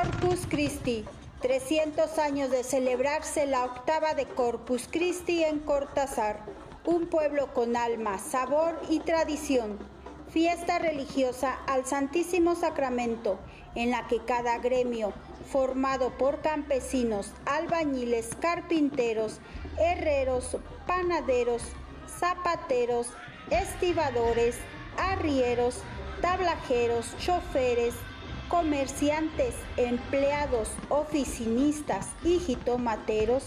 Corpus Christi, 300 años de celebrarse la octava de Corpus Christi en Cortázar, un pueblo con alma, sabor y tradición. Fiesta religiosa al Santísimo Sacramento, en la que cada gremio, formado por campesinos, albañiles, carpinteros, herreros, panaderos, zapateros, estibadores, arrieros, tablajeros, choferes, comerciantes, empleados, oficinistas y jitomateros,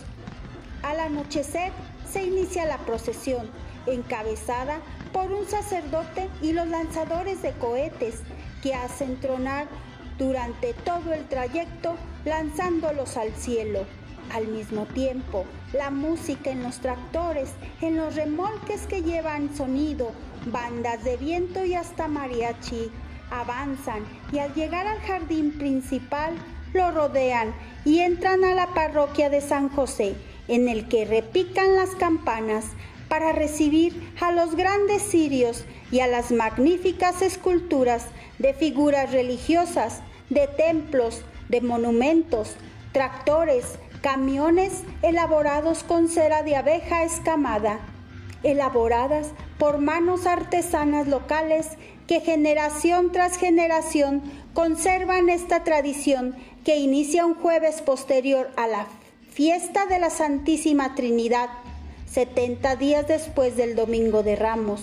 al anochecer se inicia la procesión, encabezada por un sacerdote y los lanzadores de cohetes que hacen tronar durante todo el trayecto lanzándolos al cielo. Al mismo tiempo, la música en los tractores, en los remolques que llevan sonido, bandas de viento y hasta mariachi, avanzan y al llegar al jardín principal lo rodean y entran a la parroquia de San José, en el que repican las campanas para recibir a los grandes cirios y a las magníficas esculturas de figuras religiosas, de templos, de monumentos, tractores, camiones elaborados con cera de abeja escamada, elaboradas por manos artesanas locales que generación tras generación conservan esta tradición que inicia un jueves posterior a la fiesta de la Santísima Trinidad, 70 días después del Domingo de Ramos.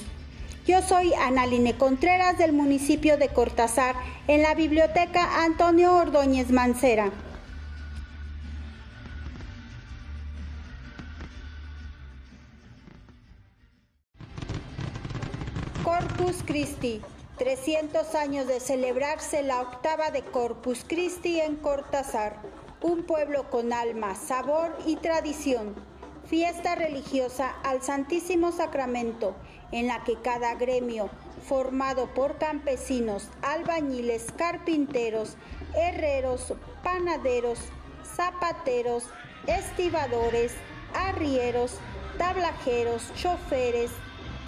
Yo soy Analine Contreras del municipio de Cortázar en la Biblioteca Antonio Ordóñez Mancera. Corpus Christi, 300 años de celebrarse la octava de Corpus Christi en Cortázar, un pueblo con alma, sabor y tradición. Fiesta religiosa al Santísimo Sacramento, en la que cada gremio, formado por campesinos, albañiles, carpinteros, herreros, panaderos, zapateros, estibadores, arrieros, tablajeros, choferes,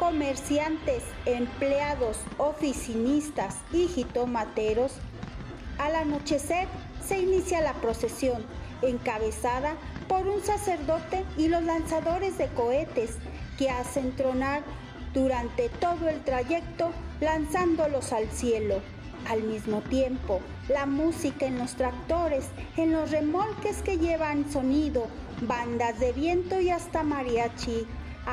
comerciantes, empleados, oficinistas y jitomateros, al anochecer se inicia la procesión, encabezada por un sacerdote y los lanzadores de cohetes que hacen tronar durante todo el trayecto lanzándolos al cielo. Al mismo tiempo, la música en los tractores, en los remolques que llevan sonido, bandas de viento y hasta mariachi,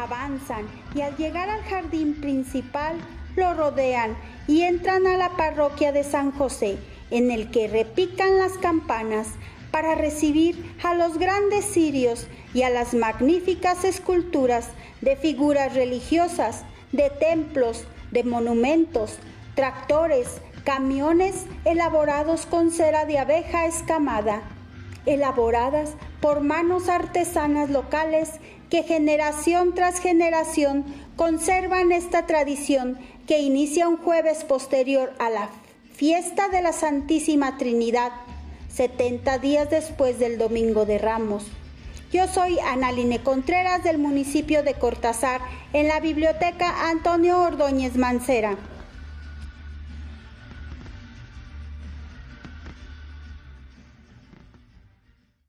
avanzan y al llegar al jardín principal lo rodean y entran a la parroquia de San José, en el que repican las campanas para recibir a los grandes cirios y a las magníficas esculturas de figuras religiosas, de templos, de monumentos, tractores, camiones elaborados con cera de abeja escamada, elaboradas por manos artesanas locales que generación tras generación conservan esta tradición que inicia un jueves posterior a la fiesta de la Santísima Trinidad, 70 días después del Domingo de Ramos. Yo soy Analine Contreras del municipio de Cortázar en la Biblioteca Antonio Ordóñez Mancera.